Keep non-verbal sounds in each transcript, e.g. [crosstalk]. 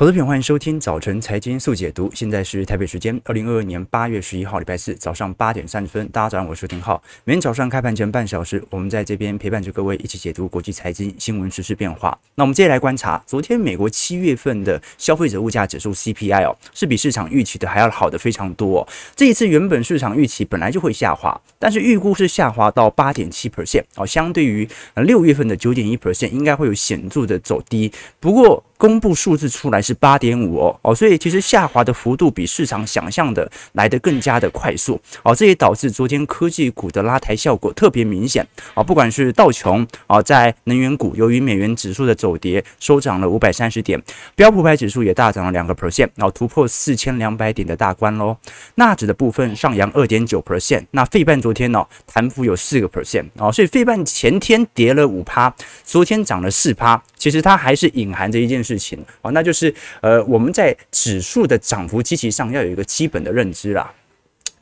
投资品，欢迎收听早晨财经速解读。现在是台北时间二零二二年八月十一号，礼拜四早上八点三十分。大家早上好，我是丁浩。每天早上开盘前半小时，我们在这边陪伴着各位一起解读国际财经新闻、时事变化。那我们接下来观察，昨天美国七月份的消费者物价指数 CPI 哦，是比市场预期的还要好的非常多。这一次原本市场预期本来就会下滑，但是预估是下滑到八点七 percent 哦，相对于六月份的九点一 percent，应该会有显著的走低。不过，公布数字出来是八点五哦。哦，所以其实下滑的幅度比市场想象的来得更加的快速。哦，这也导致昨天科技股的拉抬效果特别明显。啊，不管是道琼啊，在能源股由于美元指数的走跌收涨了五百三十点，标普百指数也大涨了两个 percent，然后突破四千两百点的大关喽。纳指的部分上扬二点九 percent，那费半昨天呢弹幅有四个 percent 啊，所以费半前天跌了五趴，昨天涨了四趴，其实它还是隐含着一件事。情啊，那就是呃，我们在指数的涨幅机器上要有一个基本的认知啦。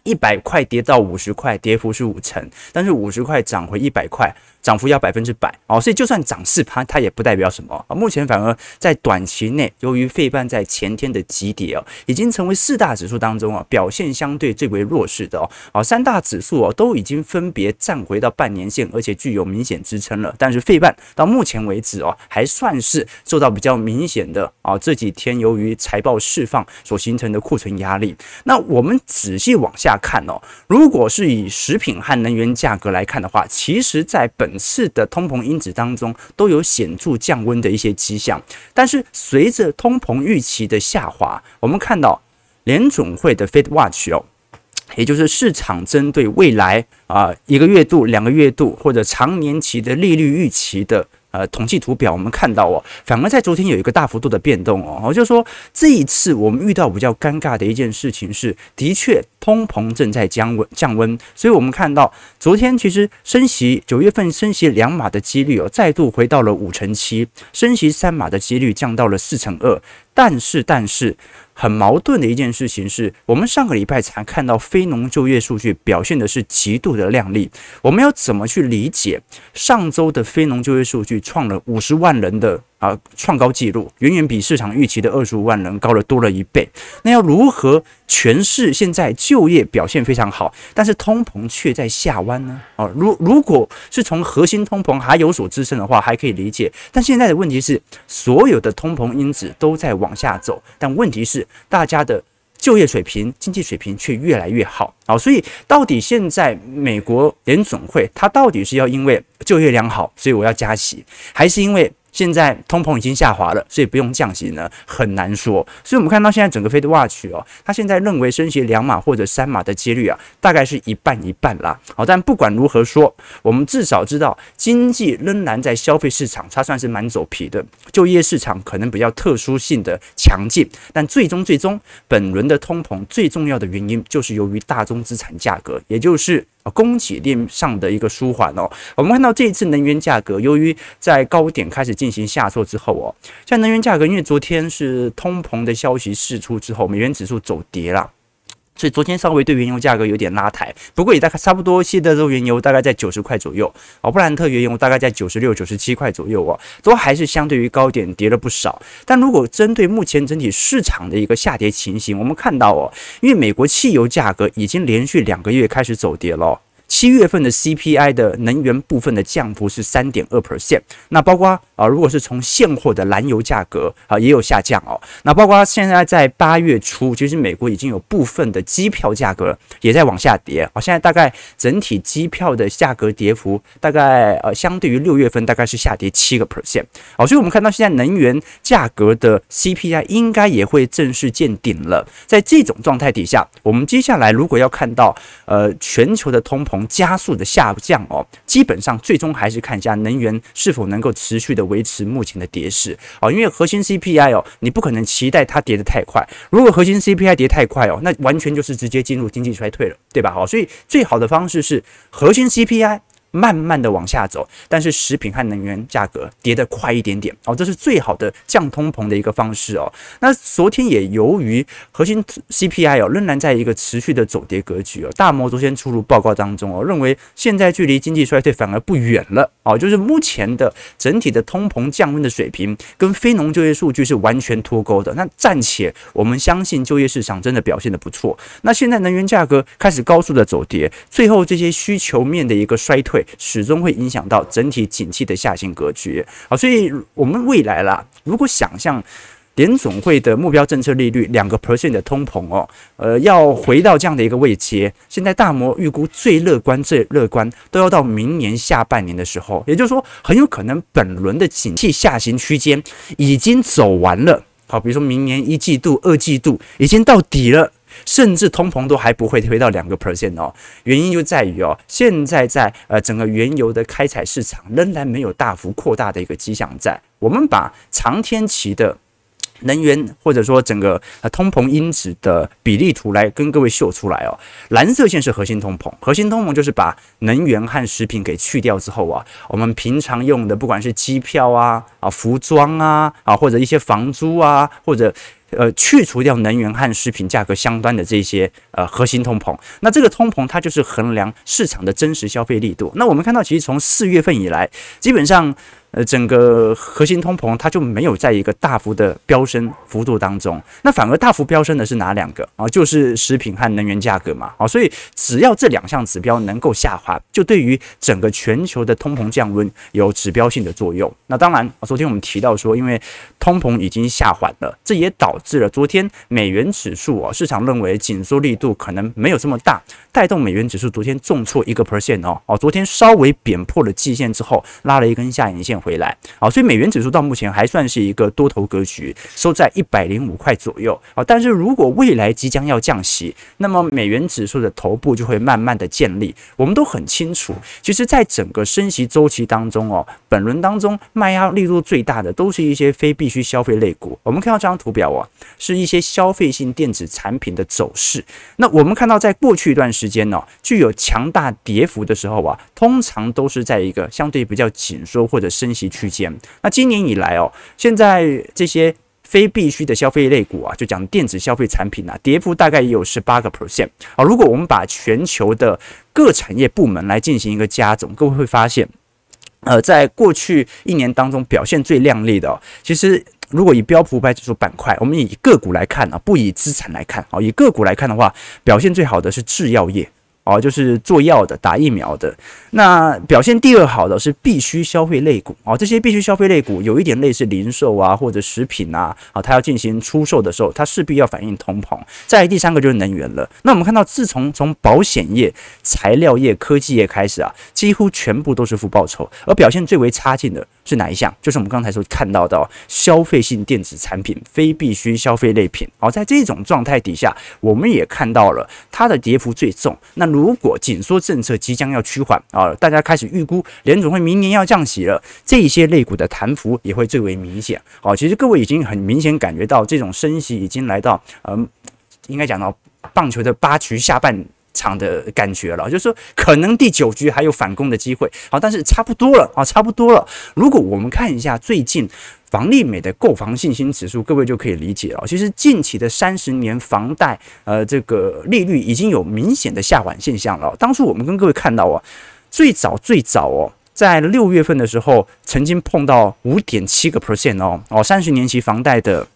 一百块跌到五十块，跌幅是五成，但是五十块涨回一百块。涨幅要百分之百哦，所以就算涨四趴，它也不代表什么啊。目前反而在短期内，由于费半在前天的急跌哦，已经成为四大指数当中啊表现相对最为弱势的哦。啊，三大指数哦都已经分别站回到半年线，而且具有明显支撑了。但是费半到目前为止哦，还算是受到比较明显的啊这几天由于财报释放所形成的库存压力。那我们仔细往下看哦，如果是以食品和能源价格来看的话，其实在本次的通膨因子当中都有显著降温的一些迹象，但是随着通膨预期的下滑，我们看到联总会的 Fed Watch 哦，也就是市场针对未来啊一个月度、两个月度或者长年期的利率预期的。呃，统计图表我们看到哦，反而在昨天有一个大幅度的变动哦，我就说这一次我们遇到比较尴尬的一件事情是，的确通膨正在降温降温，所以我们看到昨天其实升息九月份升息两码的几率哦，再度回到了五成七，升息三码的几率降到了四成二，但是但是。很矛盾的一件事情是，我们上个礼拜才看到非农就业数据表现的是极度的靓丽。我们要怎么去理解上周的非农就业数据创了五十万人的？啊，创高纪录，远远比市场预期的二十五万人高了多了一倍。那要如何诠释现在就业表现非常好，但是通膨却在下弯呢？啊，如如果是从核心通膨还有所支撑的话，还可以理解。但现在的问题是，所有的通膨因子都在往下走，但问题是大家的就业水平、经济水平却越来越好。啊，所以到底现在美国联总会它到底是要因为就业良好，所以我要加息，还是因为？现在通膨已经下滑了，所以不用降息呢，很难说。所以我们看到现在整个 Fed Watch 哦，他现在认为升息两码或者三码的几率啊，大概是一半一半啦。好，但不管如何说，我们至少知道经济仍然在消费市场，它算是蛮走皮的。就业市场可能比较特殊性的强劲，但最终最终本轮的通膨最重要的原因就是由于大宗资产价格，也就是。供给链上的一个舒缓哦，我们看到这一次能源价格，由于在高点开始进行下挫之后哦，像能源价格，因为昨天是通膨的消息释出之后，美元指数走跌了。所以昨天稍微对原油价格有点拉抬，不过也大概差不多，西德州原油大概在九十块左右，哦，布兰特原油大概在九十六、九十七块左右哦，都还是相对于高点跌了不少。但如果针对目前整体市场的一个下跌情形，我们看到哦，因为美国汽油价格已经连续两个月开始走跌了。七月份的 CPI 的能源部分的降幅是三点二 percent，那包括啊，如果是从现货的燃油价格啊，也有下降哦。那包括现在在八月初，其实美国已经有部分的机票价格也在往下跌啊。现在大概整体机票的价格跌幅大概呃，相对于六月份大概是下跌七个 percent 哦。所以我们看到现在能源价格的 CPI 应该也会正式见顶了。在这种状态底下，我们接下来如果要看到呃全球的通膨。加速的下降哦，基本上最终还是看一下能源是否能够持续的维持目前的跌势哦，因为核心 CPI 哦，你不可能期待它跌得太快。如果核心 CPI 跌太快哦，那完全就是直接进入经济衰退了，对吧？好，所以最好的方式是核心 CPI。慢慢的往下走，但是食品和能源价格跌得快一点点哦，这是最好的降通膨的一个方式哦。那昨天也由于核心 CPI 哦仍然在一个持续的走跌格局哦，大摩昨天出炉报告当中哦，认为现在距离经济衰退反而不远了哦，就是目前的整体的通膨降温的水平跟非农就业数据是完全脱钩的。那暂且我们相信就业市场真的表现的不错。那现在能源价格开始高速的走跌，最后这些需求面的一个衰退，始终会影响到整体景气的下行格局啊。所以，我们未来啦，如果想象联总会的目标政策利率两个 percent 的通膨哦，呃，要回到这样的一个位阶，现在大摩预估最乐观、最乐观都要到明年下半年的时候，也就是说，很有可能本轮的景气下行区间已经走完了。好，比如说明年一季度、二季度已经到底了。甚至通膨都还不会推到两个 percent 哦，原因就在于哦，现在在呃整个原油的开采市场仍然没有大幅扩大的一个迹象在。我们把长天期的能源或者说整个呃通膨因子的比例图来跟各位秀出来哦，蓝色线是核心通膨，核心通膨就是把能源和食品给去掉之后啊，我们平常用的不管是机票啊啊服装啊啊或者一些房租啊或者。呃，去除掉能源和食品价格相关的这些呃核心通膨，那这个通膨它就是衡量市场的真实消费力度。那我们看到，其实从四月份以来，基本上。呃，整个核心通膨它就没有在一个大幅的飙升幅度当中，那反而大幅飙升的是哪两个啊？就是食品和能源价格嘛。啊，所以只要这两项指标能够下滑，就对于整个全球的通膨降温有指标性的作用。那当然，昨天我们提到说，因为通膨已经下缓了，这也导致了昨天美元指数啊，市场认为紧缩力度可能没有这么大，带动美元指数昨天重挫一个 percent 哦。哦，昨天稍微贬破了季线之后，拉了一根下影线。回来啊，所以美元指数到目前还算是一个多头格局，收在一百零五块左右啊。但是如果未来即将要降息，那么美元指数的头部就会慢慢的建立。我们都很清楚，其实，在整个升息周期当中哦，本轮当中卖压力度最大的都是一些非必需消费类股。我们看到这张图表啊，是一些消费性电子产品的走势。那我们看到，在过去一段时间呢，具有强大跌幅的时候啊，通常都是在一个相对比较紧缩或者升息区间。那今年以来哦，现在这些非必需的消费类股啊，就讲电子消费产品啊，跌幅大概也有十八个 percent 啊。如果我们把全球的各产业部门来进行一个加总，各位会发现，呃，在过去一年当中表现最亮丽的哦，其实如果以标普五百指数板块，我们以个股来看啊，不以资产来看啊，以个股来看的话，表现最好的是制药业。哦，就是做药的、打疫苗的。那表现第二好的是必须消费类股。哦，这些必须消费类股有一点类似零售啊，或者食品啊。啊，它要进行出售的时候，它势必要反映通膨。再第三个就是能源了。那我们看到，自从从保险业、材料业、科技业开始啊，几乎全部都是负报酬。而表现最为差劲的是哪一项？就是我们刚才所看到的消费性电子产品、非必需消费类品。哦，在这种状态底下，我们也看到了它的跌幅最重。那如如果紧缩政策即将要趋缓啊，大家开始预估联总会明年要降息了，这些类股的弹幅也会最为明显。好，其实各位已经很明显感觉到这种升息已经来到，嗯，应该讲到棒球的八局下半场的感觉了，就是说可能第九局还有反攻的机会。好，但是差不多了啊，差不多了。如果我们看一下最近。房利美的购房信心指数，各位就可以理解了。其实近期的三十年房贷，呃，这个利率已经有明显的下缓现象了。当初我们跟各位看到啊，最早最早哦，在六月份的时候，曾经碰到五点七个 percent 哦哦，三十年期房贷的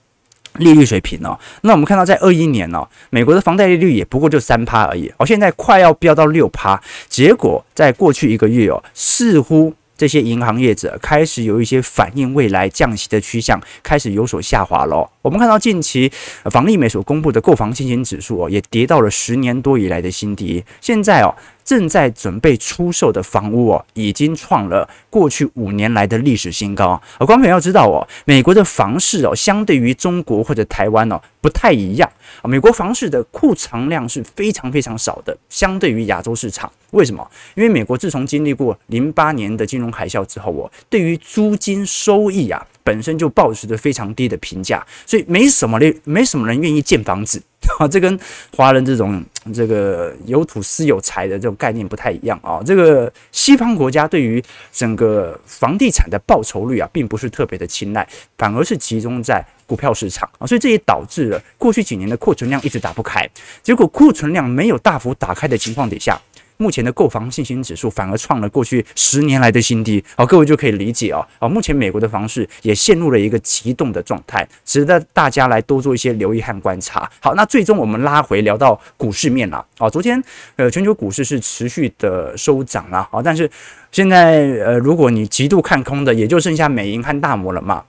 利率水平哦。那我们看到在二一年哦，美国的房贷利率也不过就三趴而已，哦，现在快要飙到六趴。结果在过去一个月哦，似乎。这些银行业者开始有一些反映未来降息的趋向，开始有所下滑了。我们看到近期房利美所公布的购房信心指数哦，也跌到了十年多以来的新低。现在哦，正在准备出售的房屋哦，已经创了过去五年来的历史新高。而观众要知道哦，美国的房市哦，相对于中国或者台湾哦，不太一样。美国房市的库藏量是非常非常少的，相对于亚洲市场。为什么？因为美国自从经历过零八年的金融海啸之后，哦，对于租金收益啊，本身就保持着非常低的评价，所以没什么人，没什么人愿意建房子。啊，[laughs] 这跟华人这种这个有土斯有财的这种概念不太一样啊。这个西方国家对于整个房地产的报酬率啊，并不是特别的青睐，反而是集中在股票市场啊，所以这也导致了过去几年的库存量一直打不开。结果库存量没有大幅打开的情况底下。目前的购房信心指数反而创了过去十年来的新低，好，各位就可以理解哦。啊，目前美国的房市也陷入了一个急冻的状态，值得大家来多做一些留意和观察。好，那最终我们拉回聊到股市面了。啊，昨天呃，全球股市是持续的收涨了，啊，但是现在呃，如果你极度看空的，也就剩下美银和大摩了嘛。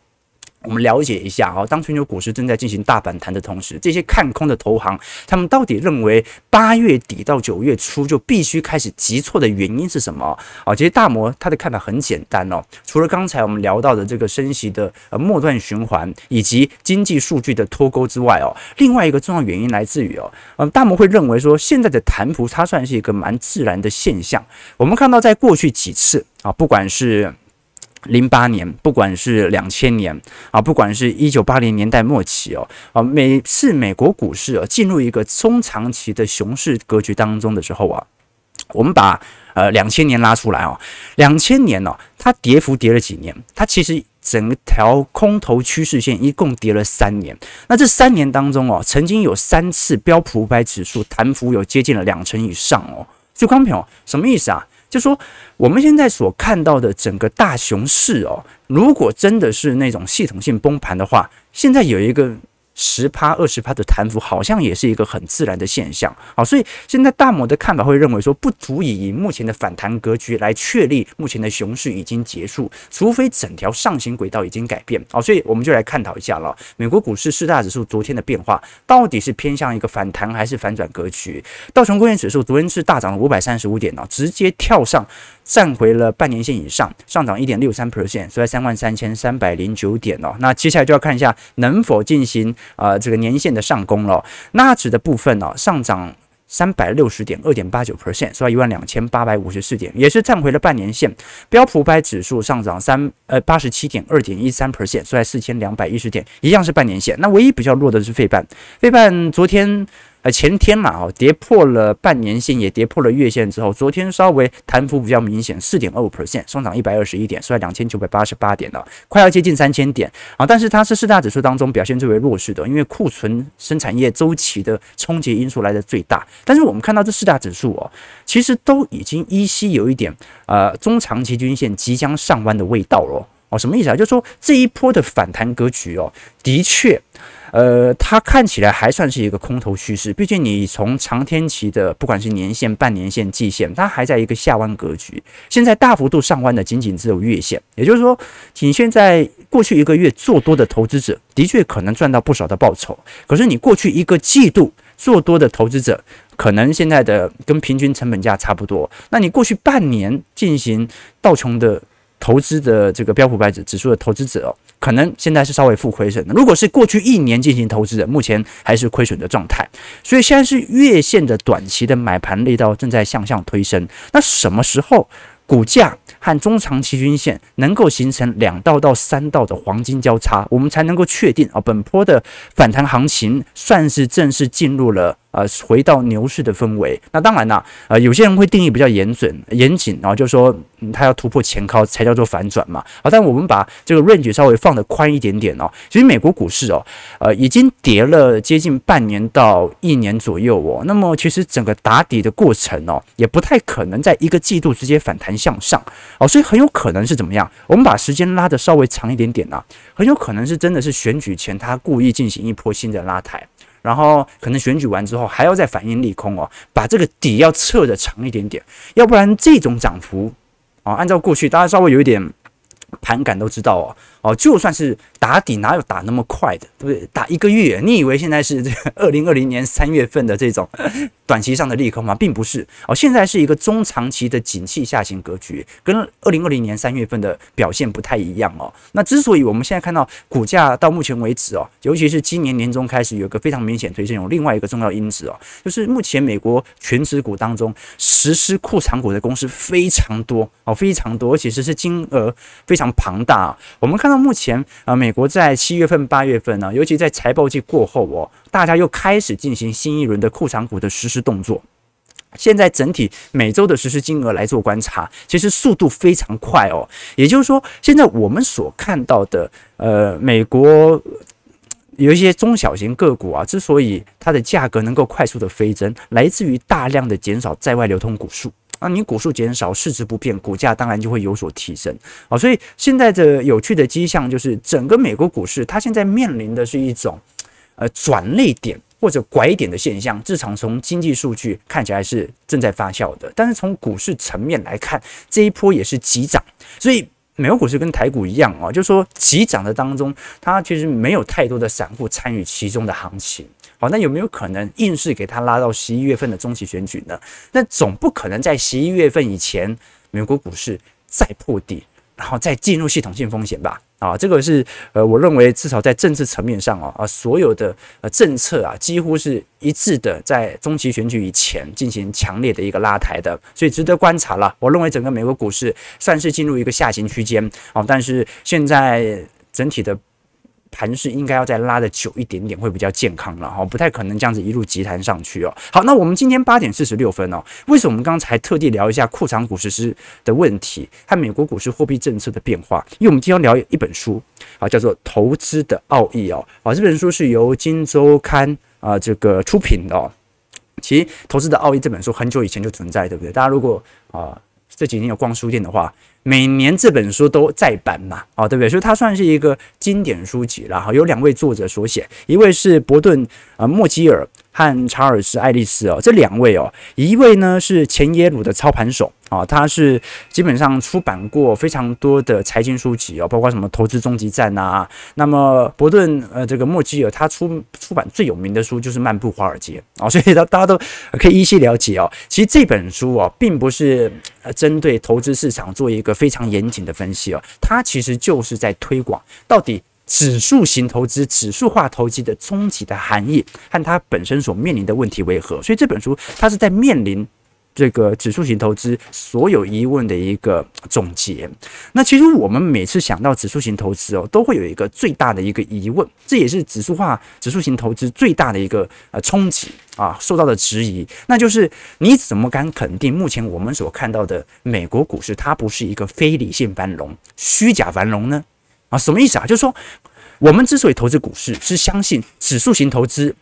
我们了解一下啊，当全球股市正在进行大反弹的同时，这些看空的投行，他们到底认为八月底到九月初就必须开始急挫的原因是什么啊？其实大摩他的看法很简单哦，除了刚才我们聊到的这个升息的呃末段循环以及经济数据的脱钩之外哦，另外一个重要原因来自于哦，嗯，大摩会认为说现在的弹幅它算是一个蛮自然的现象。我们看到在过去几次啊，不管是零八年，不管是两千年啊，不管是一九八零年代末期哦，啊，每次美国股市啊进入一个中长期的熊市格局当中的时候啊，我们把呃两千年拉出来哦，两千年哦，它跌幅跌了几年？它其实整条空头趋势线一共跌了三年。那这三年当中哦，曾经有三次标普五百指数弹幅有接近了两成以上哦。所以，观众朋友，什么意思啊？就说我们现在所看到的整个大熊市哦，如果真的是那种系统性崩盘的话，现在有一个。十趴二十趴的弹幅，好像也是一个很自然的现象。好，所以现在大摩的看法会认为说，不足以以目前的反弹格局来确立目前的熊市已经结束，除非整条上行轨道已经改变。好，所以我们就来探讨一下了。美国股市四大指数昨天的变化，到底是偏向一个反弹还是反转格局？道琼工业指数昨天是大涨了五百三十五点哦，直接跳上。站回了半年线以上，上涨一点六三 percent，收在三万三千三百零九点哦。那接下来就要看一下能否进行、呃、这个年线的上攻了。纳指的部分呢、上涨三百六十点，二点八九 percent，收在一万两千八百五十四点，也是站回了半年线。标普五百指数上涨三呃八十七点，二点一三 percent，收在四千两百一十点，一样是半年线。那唯一比较弱的是费半，费半昨天。呃，前天嘛，哦，跌破了半年线，也跌破了月线之后，昨天稍微弹幅比较明显，四点二五 percent，上涨一百二十一点，收在两千九百八十八点了，快要接近三千点啊。但是它是四大指数当中表现最为弱势的，因为库存生产业周期的冲击因素来的最大。但是我们看到这四大指数哦，其实都已经依稀有一点呃中长期均线即将上弯的味道了哦。什么意思啊？就是说这一波的反弹格局哦，的确。呃，它看起来还算是一个空头趋势，毕竟你从长天期的不管是年线、半年线、季线，它还在一个下弯格局。现在大幅度上弯的仅仅只有月线，也就是说，仅现在过去一个月做多的投资者，的确可能赚到不少的报酬。可是你过去一个季度做多的投资者，可能现在的跟平均成本价差不多。那你过去半年进行道琼的投资的这个标普百指指数的投资者哦。可能现在是稍微负亏损的，如果是过去一年进行投资的，目前还是亏损的状态。所以现在是月线的短期的买盘力道正在向上推升。那什么时候股价和中长期均线能够形成两道到三道的黄金交叉，我们才能够确定啊，本波的反弹行情算是正式进入了。呃，回到牛市的氛围，那当然啦，呃，有些人会定义比较严准、严谨，然后就说，嗯，他要突破前高才叫做反转嘛。好，但我们把这个 range 稍微放得宽一点点哦。其实美国股市哦，呃，已经跌了接近半年到一年左右哦。那么其实整个打底的过程哦，也不太可能在一个季度直接反弹向上哦，所以很有可能是怎么样？我们把时间拉得稍微长一点点啊，很有可能是真的是选举前他故意进行一波新的拉抬。然后可能选举完之后还要再反映利空哦，把这个底要测的长一点点，要不然这种涨幅哦，按照过去大家稍微有一点盘感都知道哦，哦，就算是打底，哪有打那么快的，对不对？打一个月，你以为现在是这个二零二零年三月份的这种短期上的利空吗？并不是哦，现在是一个中长期的景气下行格局，跟二零二零年三月份的表现不太一样哦。那之所以我们现在看到股价到目前为止哦，尤其是今年年中开始有个非常明显推升，有另外一个重要因子哦，就是目前美国权值股当中实施库藏股的公司非常多哦，非常多，而且是金额非常庞大。我们看到那目前啊，美国在七月份、八月份呢，尤其在财报季过后哦，大家又开始进行新一轮的库藏股的实施动作。现在整体每周的实施金额来做观察，其实速度非常快哦。也就是说，现在我们所看到的，呃，美国有一些中小型个股啊，之所以它的价格能够快速的飞增，来自于大量的减少在外流通股数。那你股数减少，市值不变，股价当然就会有所提升啊。所以现在的有趣的迹象就是，整个美国股市它现在面临的是一种呃转捩点或者拐点的现象。至少从经济数据看起来是正在发酵的，但是从股市层面来看，这一波也是急涨。所以美国股市跟台股一样啊，就是说急涨的当中，它其实没有太多的散户参与其中的行情。好，那有没有可能硬是给他拉到十一月份的中期选举呢？那总不可能在十一月份以前，美国股市再破底，然后再进入系统性风险吧？啊，这个是呃，我认为至少在政治层面上啊，啊，所有的呃政策啊，几乎是一致的，在中期选举以前进行强烈的一个拉抬的，所以值得观察了。我认为整个美国股市算是进入一个下行区间啊，但是现在整体的。盘势应该要再拉得久一点点，会比较健康了哈，不太可能这样子一路急弹上去哦。好，那我们今天八点四十六分哦，为什么我们刚才特地聊一下库藏股实施的问题和美国股市货币政策的变化？因为我们今天要聊一本书啊，叫做《投资的奥义》哦，啊，这本书是由金周刊啊这个出品的哦。其实《投资的奥义》这本书很久以前就存在，对不对？大家如果啊这几天有逛书店的话。每年这本书都再版嘛，哦，对不对？所以它算是一个经典书籍了。哈，有两位作者所写，一位是伯顿呃莫基尔和查尔斯爱丽丝哦，这两位哦，一位呢是前耶鲁的操盘手。啊，他是基本上出版过非常多的财经书籍哦，包括什么《投资终极战》呐。那么伯顿呃，这个莫基尔他出出版最有名的书就是《漫步华尔街》啊，所以大大家都可以依稀了解哦。其实这本书哦，并不是针对投资市场做一个非常严谨的分析哦，它其实就是在推广到底指数型投资、指数化投资的终极的含义和它本身所面临的问题为何。所以这本书它是在面临。这个指数型投资所有疑问的一个总结。那其实我们每次想到指数型投资哦，都会有一个最大的一个疑问，这也是指数化指数型投资最大的一个呃冲击啊，受到的质疑，那就是你怎么敢肯定目前我们所看到的美国股市它不是一个非理性繁荣、虚假繁荣呢？啊，什么意思啊？就是说我们之所以投资股市，是相信指数型投资，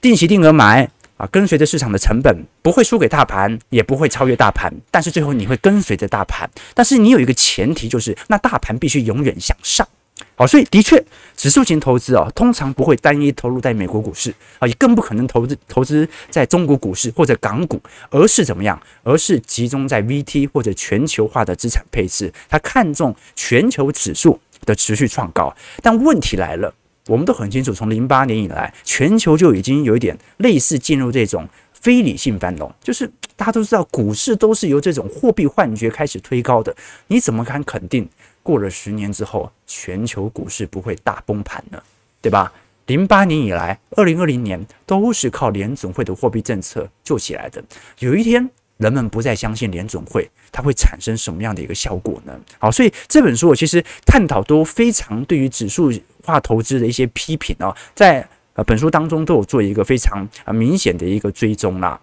定期定额买。啊，跟随着市场的成本，不会输给大盘，也不会超越大盘，但是最后你会跟随着大盘。但是你有一个前提，就是那大盘必须永远向上。好，所以的确，指数型投资啊，通常不会单一投入在美国股市啊，也更不可能投资投资在中国股市或者港股，而是怎么样？而是集中在 VT 或者全球化的资产配置。它看重全球指数的持续创高，但问题来了。我们都很清楚，从零八年以来，全球就已经有一点类似进入这种非理性繁荣，就是大家都知道，股市都是由这种货币幻觉开始推高的。你怎么敢肯定过了十年之后，全球股市不会大崩盘呢？对吧？零八年以来，二零二零年都是靠联总会的货币政策救起来的。有一天，人们不再相信联总会，它会产生什么样的一个效果呢？好，所以这本书我其实探讨都非常对于指数化投资的一些批评啊，在呃本书当中都有做一个非常啊明显的一个追踪啦。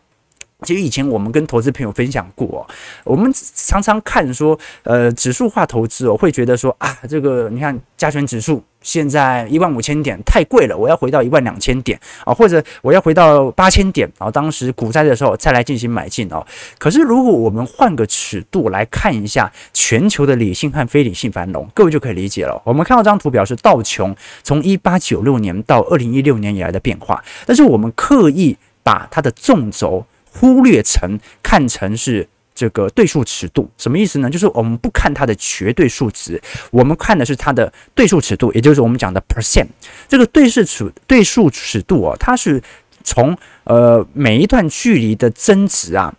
其实以前我们跟投资朋友分享过，我们常常看说，呃，指数化投资哦，会觉得说啊，这个你看加权指数现在一万五千点太贵了，我要回到一万两千点啊，或者我要回到八千点，然后当时股灾的时候再来进行买进哦。可是如果我们换个尺度来看一下全球的理性和非理性繁荣，各位就可以理解了。我们看到这张图表是道琼从一八九六年到二零一六年以来的变化，但是我们刻意把它的纵轴。忽略成看成是这个对数尺度，什么意思呢？就是我们不看它的绝对数值，我们看的是它的对数尺度，也就是我们讲的 percent。这个对数尺对数尺度哦，它是从呃每一段距离的增值啊，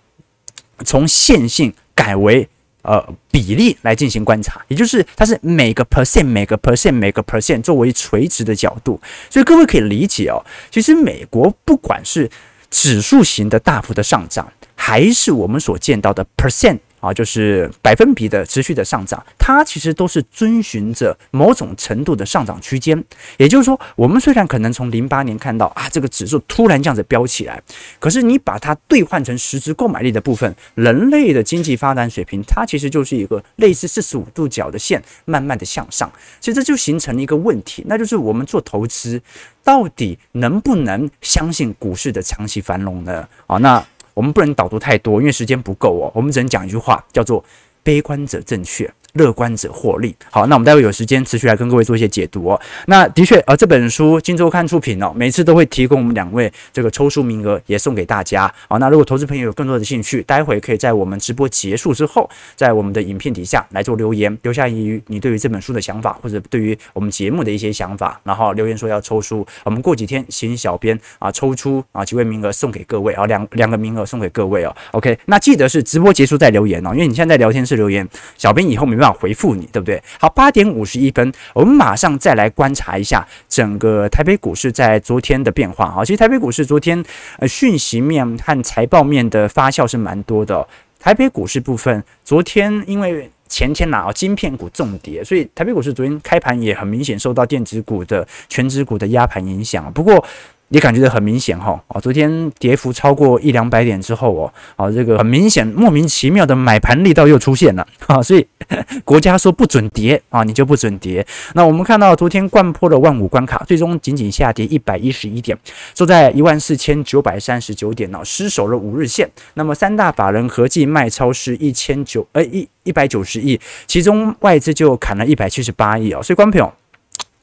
从线性改为呃比例来进行观察，也就是它是每个 percent 每个 percent 每个 percent 作为垂直的角度，所以各位可以理解哦，其实美国不管是指数型的大幅的上涨，还是我们所见到的 percent 啊，就是百分比的持续的上涨，它其实都是遵循着某种程度的上涨区间。也就是说，我们虽然可能从零八年看到啊，这个指数突然这样子飙起来，可是你把它兑换成实质购买力的部分，人类的经济发展水平，它其实就是一个类似四十五度角的线，慢慢的向上。所以这就形成了一个问题，那就是我们做投资到底能不能相信股市的长期繁荣呢？啊，那。我们不能导读太多，因为时间不够哦。我们只能讲一句话，叫做“悲观者正确”。乐观者获利。好，那我们待会有时间持续来跟各位做一些解读哦。那的确，呃，这本书《今周刊》出品哦，每次都会提供我们两位这个抽书名额，也送给大家。好，那如果投资朋友有更多的兴趣，待会可以在我们直播结束之后，在我们的影片底下来做留言，留下一你对于这本书的想法，或者对于我们节目的一些想法，然后留言说要抽书。我们过几天请小编啊抽出啊几位名额送给各位啊，两两个名额送给各位哦。OK，那记得是直播结束再留言哦，因为你现在在聊天室留言，小编以后没办法回复你，对不对？好，八点五十一分，我们马上再来观察一下整个台北股市在昨天的变化。好，其实台北股市昨天呃讯息面和财报面的发酵是蛮多的。台北股市部分，昨天因为前天呐啊，晶片股重跌，所以台北股市昨天开盘也很明显受到电子股的全指股的压盘影响。不过，也感觉得很明显哈，哦，昨天跌幅超过一两百点之后哦，哦，这个很明显莫名其妙的买盘力道又出现了啊，[laughs] 所以 [laughs] 国家说不准跌啊，你就不准跌。那我们看到昨天掼破了万五关卡，最终仅仅下跌一百一十一点，收在一万四千九百三十九点呢，失守了五日线。那么三大法人合计卖超是一千九呃一一百九十亿，其中外资就砍了一百七十八亿哦，所以观众朋友。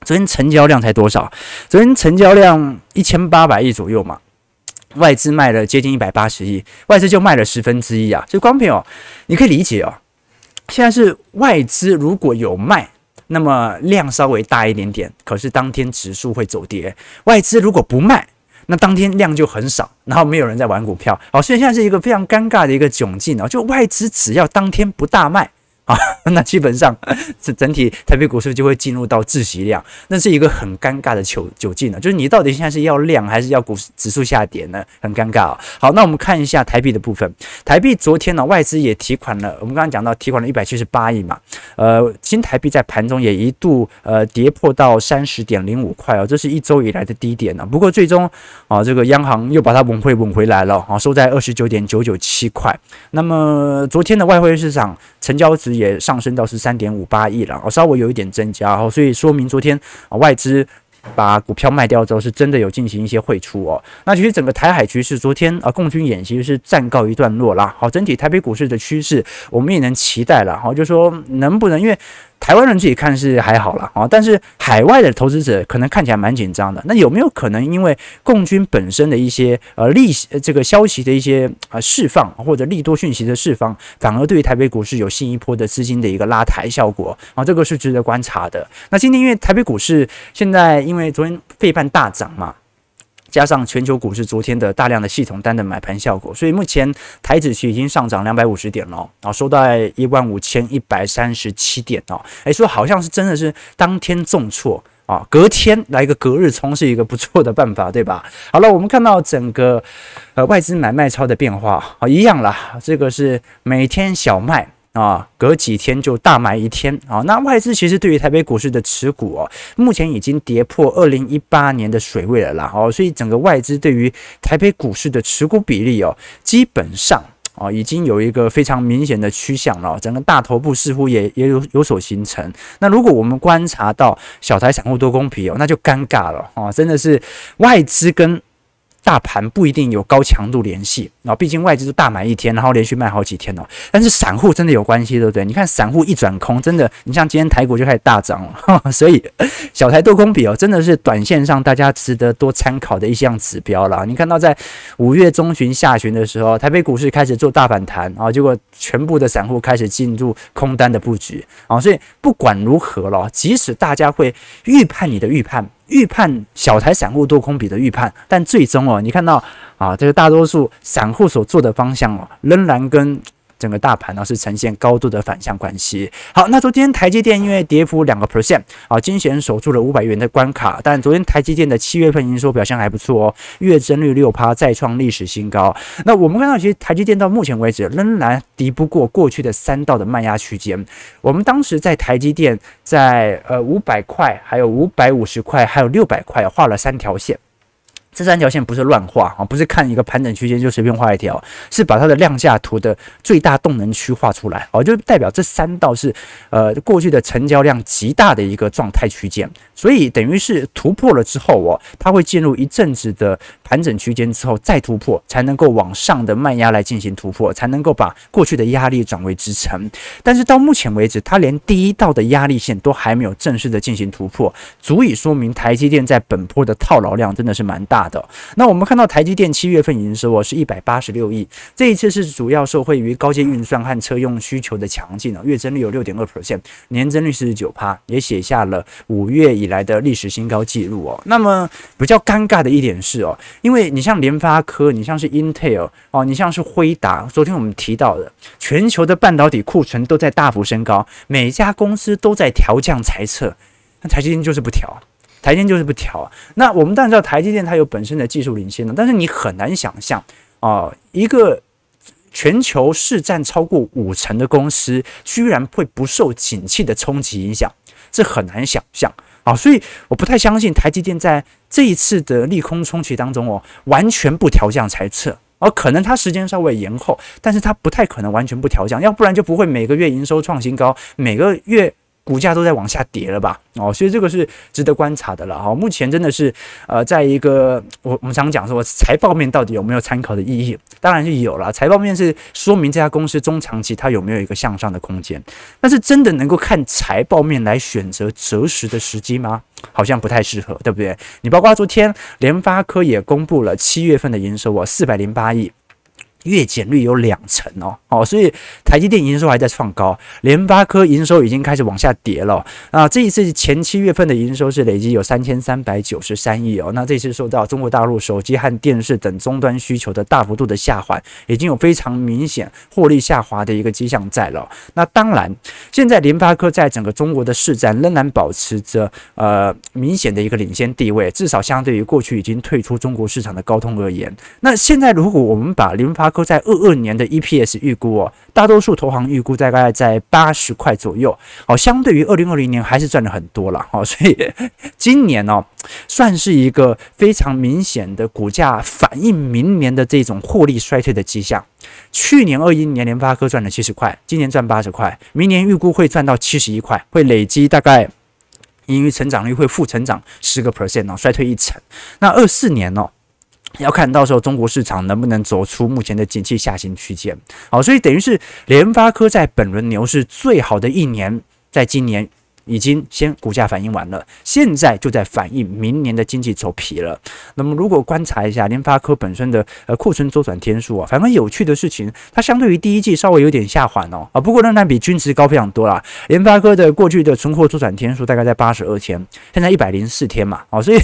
昨天成交量才多少？昨天成交量一千八百亿左右嘛，外资卖了接近一百八十亿，外资就卖了十分之一啊。所以，观众朋友，你可以理解哦。现在是外资如果有卖，那么量稍微大一点点，可是当天指数会走跌；外资如果不卖，那当天量就很少，然后没有人在玩股票。好，所以现在是一个非常尴尬的一个窘境哦。就外资只要当天不大卖。啊，[laughs] 那基本上这整体台北股市就会进入到窒息量，那是一个很尴尬的窘窘境呢。就是你到底现在是要量还是要股指数下跌呢？很尴尬啊。好，那我们看一下台币的部分。台币昨天呢，外资也提款了，我们刚刚讲到提款了一百七十八亿嘛。呃，新台币在盘中也一度呃跌破到三十点零五块哦，这是一周以来的低点呢。不过最终啊，这个央行又把它稳回稳回来了啊，收在二十九点九九七块。那么昨天的外汇市场成交值。也上升到十三点五八亿了，哦，稍微有一点增加，哦，所以说明昨天啊外资把股票卖掉之后，是真的有进行一些汇出哦。那其实整个台海局势，昨天啊共军演习是暂告一段落啦。好，整体台北股市的趋势，我们也能期待了。好，就说能不能因为。台湾人自己看是还好了啊，但是海外的投资者可能看起来蛮紧张的。那有没有可能因为共军本身的一些呃利息这个消息的一些呃释放或者利多讯息的释放，反而对于台北股市有新一波的资金的一个拉抬效果啊？这个是值得观察的。那今天因为台北股市现在因为昨天费半大涨嘛。加上全球股市昨天的大量的系统单的买盘效果，所以目前台指期已经上涨两百五十点了，啊，收在一万五千一百三十七点哦，诶，说好像是真的是当天重挫啊，隔天来一个隔日冲是一个不错的办法，对吧？好了，我们看到整个呃外资买卖超的变化啊，一样啦，这个是每天小卖。啊，隔几天就大买一天啊！那外资其实对于台北股市的持股哦，目前已经跌破二零一八年的水位了啦。哦，所以整个外资对于台北股市的持股比例哦，基本上啊已经有一个非常明显的趋向了。整个大头部似乎也也有有所形成。那如果我们观察到小台散户多空比哦，那就尴尬了啊！真的是外资跟大盘不一定有高强度联系啊，毕竟外资都大买一天，然后连续卖好几天哦。但是散户真的有关系，对不对？你看散户一转空，真的，你像今天台股就开始大涨了，[laughs] 所以小台多空比哦，真的是短线上大家值得多参考的一项指标了。你看到在五月中旬、下旬的时候，台北股市开始做大反弹啊，结果全部的散户开始进入空单的布局啊，所以不管如何了，即使大家会预判你的预判。预判小台散户多空比的预判，但最终哦，你看到啊，这个大多数散户所做的方向哦，仍然跟。整个大盘呢是呈现高度的反向关系。好，那昨天台积电因为跌幅两个 percent 啊，惊险守住了五百元的关卡。但昨天台积电的七月份营收表现还不错哦，月增率六趴，再创历史新高。那我们看到，其实台积电到目前为止仍然敌不过过去的三道的卖压区间。我们当时在台积电在呃五百块，还有五百五十块，还有六百块画了三条线。这三条线不是乱画啊，不是看一个盘整区间就随便画一条，是把它的量价图的最大动能区画出来哦，就代表这三道是呃过去的成交量极大的一个状态区间，所以等于是突破了之后哦，它会进入一阵子的盘整区间之后再突破，才能够往上的卖压来进行突破，才能够把过去的压力转为支撑。但是到目前为止，它连第一道的压力线都还没有正式的进行突破，足以说明台积电在本波的套牢量真的是蛮大的。那我们看到台积电七月份营收哦是一百八十六亿，这一次是主要受惠于高阶运算和车用需求的强劲哦，月增率有六点二 percent，年增率四十九趴，也写下了五月以来的历史新高纪录哦。那么比较尴尬的一点是哦，因为你像联发科，你像是 Intel 哦，你像是辉达，昨天我们提到的全球的半导体库存都在大幅升高，每家公司都在调降财测，那台积电就是不调。台积电就是不调啊，那我们当然知道台积电它有本身的技术领先的，但是你很难想象啊、一个全球市占超过五成的公司，居然会不受景气的冲击影响，这很难想象啊，所以我不太相信台积电在这一次的利空冲击当中哦，完全不调降财测，而可能它时间稍微延后，但是它不太可能完全不调降，要不然就不会每个月营收创新高，每个月。股价都在往下跌了吧？哦，所以这个是值得观察的了哈。目前真的是呃，在一个我我们常讲说财报面到底有没有参考的意义？当然是有了，财报面是说明这家公司中长期它有没有一个向上的空间。但是真的能够看财报面来选择择时的时机吗？好像不太适合，对不对？你包括昨天联发科也公布了七月份的营收啊，四百零八亿。月减率有两成哦，哦，所以台积电营收还在创高，联发科营收已经开始往下跌了。啊，这一次前七月份的营收是累计有三千三百九十三亿哦。那这次受到中国大陆手机和电视等终端需求的大幅度的下滑，已经有非常明显获利下滑的一个迹象在了。那当然，现在联发科在整个中国的市占仍然保持着呃明显的一个领先地位，至少相对于过去已经退出中国市场的高通而言。那现在如果我们把联发科在二二年的 EPS 预估哦，大多数投行预估大概在八十块左右，好，相对于二零二零年还是赚了很多了，好，所以 [laughs] 今年哦，算是一个非常明显的股价反映明年的这种获利衰退的迹象。去年二一年联发科赚了七十块，今年赚八十块，明年预估会赚到七十一块，会累积大概盈余成长率会负成长十个 percent 哦，衰退一成。那二四年哦。要看到时候中国市场能不能走出目前的景气下行区间，好，所以等于是联发科在本轮牛市最好的一年，在今年已经先股价反应完了，现在就在反映明年的经济走皮了。那么如果观察一下联发科本身的呃库存周转天数啊，反正有趣的事情，它相对于第一季稍微有点下缓哦啊，不过仍然比均值高非常多啦。联发科的过去的存货周转天数大概在八十二天，现在一百零四天嘛，啊，所以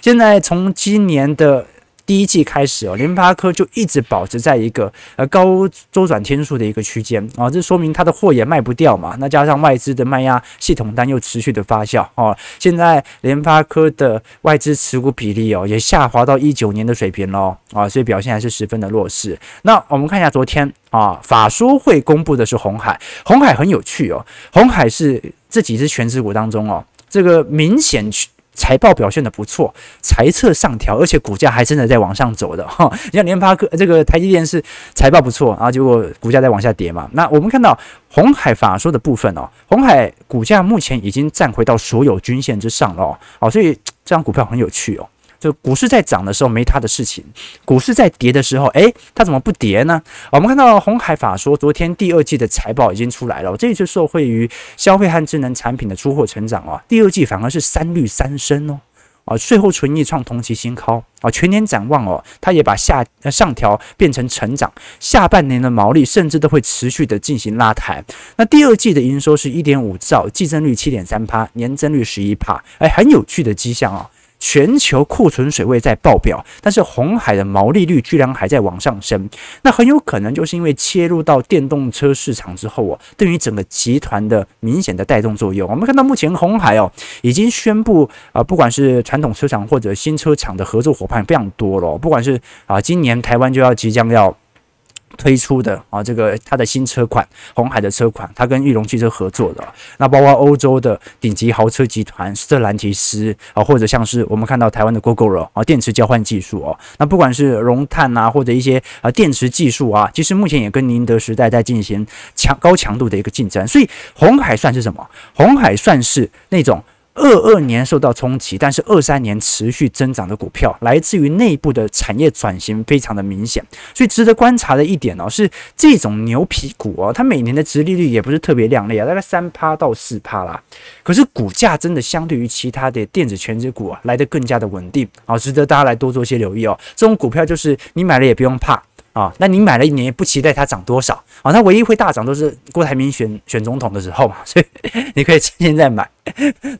现在从今年的第一季开始哦，联发科就一直保持在一个呃高周转天数的一个区间啊，这说明它的货也卖不掉嘛。那加上外资的卖压系统单又持续的发酵哦，现在联发科的外资持股比例哦也下滑到一九年的水平喽啊，所以表现还是十分的弱势。那我们看一下昨天啊，法说会公布的是红海，红海很有趣哦，红海是这几只权值股当中哦，这个明显去。财报表现的不错，财测上调，而且股价还真的在往上走的哈。你像联发科这个台积电是财报不错，然后结果股价在往下跌嘛。那我们看到红海法说的部分哦，红海股价目前已经站回到所有均线之上了哦。所以这张股票很有趣哦。就股市在涨的时候没他的事情，股市在跌的时候，诶，他怎么不跌呢？我们看到鸿海法说，昨天第二季的财报已经出来了，这一次受惠于消费和智能产品的出货成长啊，第二季反而是三率三升哦。啊，税后纯益创同期新高啊！全年展望哦，它也把下上调变成成长，下半年的毛利甚至都会持续的进行拉抬。那第二季的营收是一点五兆，季增率七点三趴，年增率十一趴，哎，很有趣的迹象、哦。全球库存水位在爆表，但是红海的毛利率居然还在往上升，那很有可能就是因为切入到电动车市场之后哦，对于整个集团的明显的带动作用。我们看到目前红海哦已经宣布啊，不管是传统车厂或者新车厂的合作伙伴非常多了，不管是啊今年台湾就要即将要。推出的啊，这个它的新车款，红海的车款，它跟裕隆汽车合作的，那包括欧洲的顶级豪车集团斯特兰提斯啊，或者像是我们看到台湾的 Gogoro 啊，电池交换技术哦，那不管是熔碳啊，或者一些啊电池技术啊，其实目前也跟宁德时代在进行强高强度的一个竞争，所以红海算是什么？红海算是那种。二二年受到冲击，但是二三年持续增长的股票，来自于内部的产业转型非常的明显，所以值得观察的一点哦，是这种牛皮股哦，它每年的殖利率也不是特别亮丽啊，大概三趴到四趴啦，可是股价真的相对于其他的电子全值股啊，来得更加的稳定啊，值得大家来多做些留意哦。这种股票就是你买了也不用怕。啊，那你买了一年，不期待它涨多少啊？它唯一会大涨都是郭台铭选选总统的时候嘛，[laughs] 所以你可以趁现在买，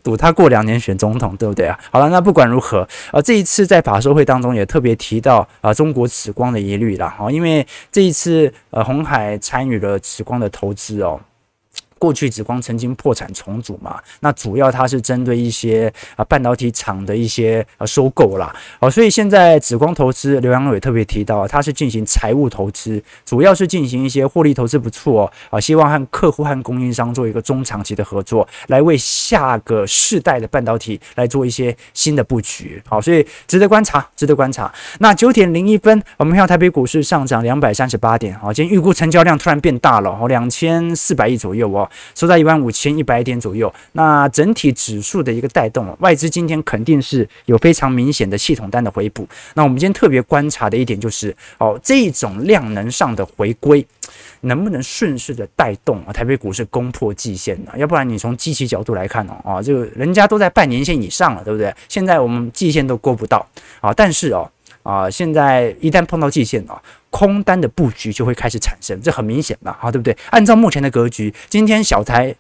赌它过两年选总统，对不对啊？好了，那不管如何，啊，这一次在法说会当中也特别提到啊，中国紫光的疑虑啦，啊，因为这一次呃，红海参与了紫光的投资哦。过去紫光曾经破产重组嘛，那主要它是针对一些啊半导体厂的一些呃收购啦，好，所以现在紫光投资刘扬伟特别提到，它是进行财务投资，主要是进行一些获利投资不错，啊，希望和客户和供应商做一个中长期的合作，来为下个世代的半导体来做一些新的布局，好，所以值得观察，值得观察。那九点零一分，我们看到台北股市上涨两百三十八点，好，今天预估成交量突然变大了，哦，两千四百亿左右哦。收在一万五千一百点左右，那整体指数的一个带动，外资今天肯定是有非常明显的系统单的回补。那我们今天特别观察的一点就是，哦，这种量能上的回归，能不能顺势的带动啊台北股市攻破季线呢？要不然你从基期角度来看哦，啊，这个人家都在半年线以上了，对不对？现在我们季线都过不到啊，但是哦。啊，现在一旦碰到季线啊，空单的布局就会开始产生，这很明显嘛，啊，对不对？按照目前的格局，今天小台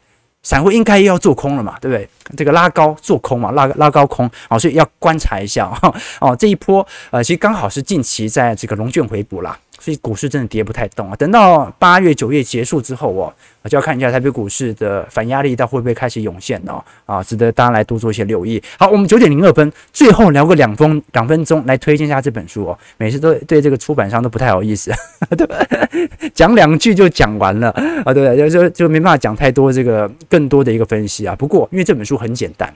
散户应该又要做空了嘛，对不对？这个拉高做空嘛，拉拉高空，啊，所以要观察一下哦，哦，这一波呃，其实刚好是近期在这个龙卷回补啦。所以股市真的跌不太动啊！等到八月、九月结束之后哦，就要看一下台北股市的反压力到会不会开始涌现哦啊，值得大家来多做一些留意。好，我们九点零二分，最后聊个两分两分钟来推荐一下这本书哦。每次都对这个出版商都不太好意思，[laughs] 对吧？讲两句就讲完了啊，对不对？就就就没办法讲太多这个更多的一个分析啊。不过因为这本书很简单。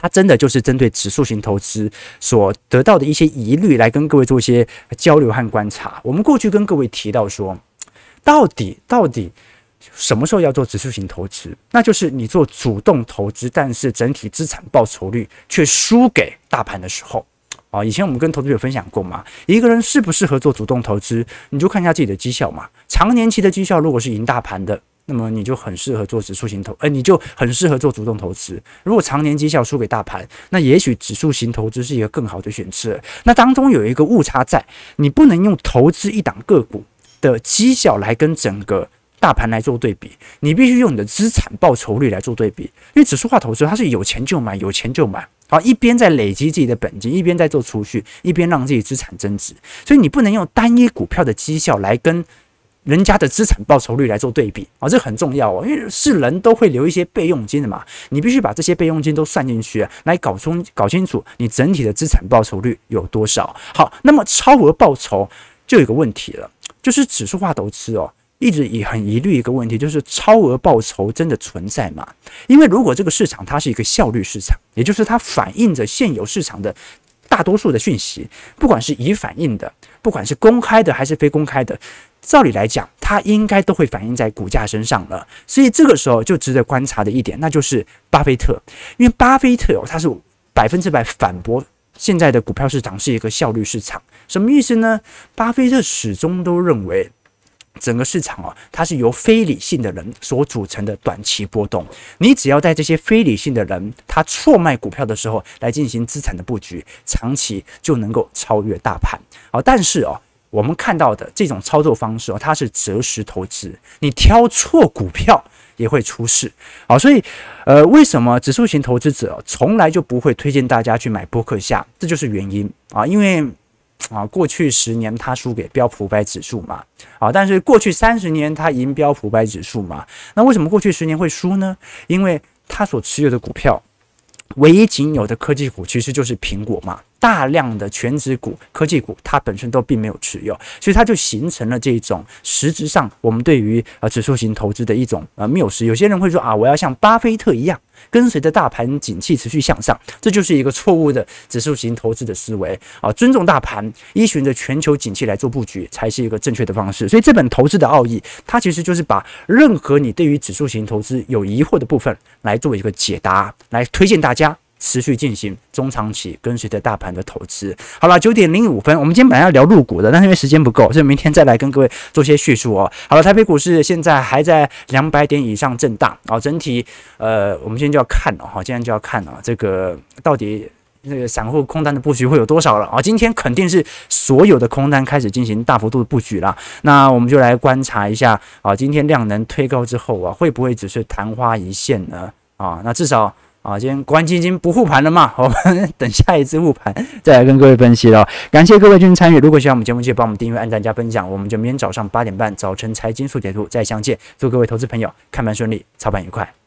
它真的就是针对指数型投资所得到的一些疑虑来跟各位做一些交流和观察。我们过去跟各位提到说，到底到底什么时候要做指数型投资？那就是你做主动投资，但是整体资产报酬率却输给大盘的时候啊。以前我们跟投资者分享过嘛，一个人适不适合做主动投资，你就看一下自己的绩效嘛。长年期的绩效如果是赢大盘的。那么你就很适合做指数型投，呃，你就很适合做主动投资。如果常年绩效输给大盘，那也许指数型投资是一个更好的选择。那当中有一个误差在，你不能用投资一档个股的绩效来跟整个大盘来做对比，你必须用你的资产报酬率来做对比。因为指数化投资它是有钱就买，有钱就买，好，一边在累积自己的本金，一边在做储蓄，一边让自己资产增值。所以你不能用单一股票的绩效来跟。人家的资产报酬率来做对比啊，这很重要哦，因为是人都会留一些备用金的嘛，你必须把这些备用金都算进去，来搞清搞清楚你整体的资产报酬率有多少。好，那么超额报酬就有个问题了，就是指数化投资哦，一直以很疑虑一个问题，就是超额报酬真的存在吗？因为如果这个市场它是一个效率市场，也就是它反映着现有市场的大多数的讯息，不管是已反映的，不管是公开的还是非公开的。照理来讲，它应该都会反映在股价身上了，所以这个时候就值得观察的一点，那就是巴菲特，因为巴菲特哦，他是百分之百反驳现在的股票市场是一个效率市场，什么意思呢？巴菲特始终都认为。整个市场啊，它是由非理性的人所组成的短期波动。你只要在这些非理性的人他错卖股票的时候来进行资产的布局，长期就能够超越大盘。好，但是哦，我们看到的这种操作方式哦，它是择时投资，你挑错股票也会出事。好，所以呃，为什么指数型投资者从来就不会推荐大家去买波克夏？这就是原因啊，因为。啊，过去十年他输给标普五百指数嘛，啊，但是过去三十年他赢标普五百指数嘛，那为什么过去十年会输呢？因为他所持有的股票，唯一仅有的科技股其实就是苹果嘛。大量的全值股、科技股，它本身都并没有持有，所以它就形成了这种实质上我们对于呃指数型投资的一种呃谬思。有些人会说啊，我要像巴菲特一样，跟随着大盘景气持续向上，这就是一个错误的指数型投资的思维啊。尊重大盘，依循着全球景气来做布局，才是一个正确的方式。所以这本《投资的奥义》，它其实就是把任何你对于指数型投资有疑惑的部分来做一个解答，来推荐大家。持续进行中长期跟随着大盘的投资。好了，九点零五分，我们今天本来要聊入股的，但是因为时间不够，所以明天再来跟各位做些叙述哦。好了，台北股市现在还在两百点以上震荡啊，整体呃，我们今天就要看了哈，今天就要看了这个到底那个散户空单的布局会有多少了啊？今天肯定是所有的空单开始进行大幅度的布局了。那我们就来观察一下啊，今天量能推高之后啊，会不会只是昙花一现呢？啊，那至少。啊，今天国安基金不护盘了嘛？[laughs] 我们等下一次护盘 [laughs] 再来跟各位分析了。感谢各位继续参与，如果喜欢我们节目，记得帮我们订阅、按赞、加分享。我们就明天早上八点半早晨财经速解图再相见。祝各位投资朋友看盘顺利，操盘愉快。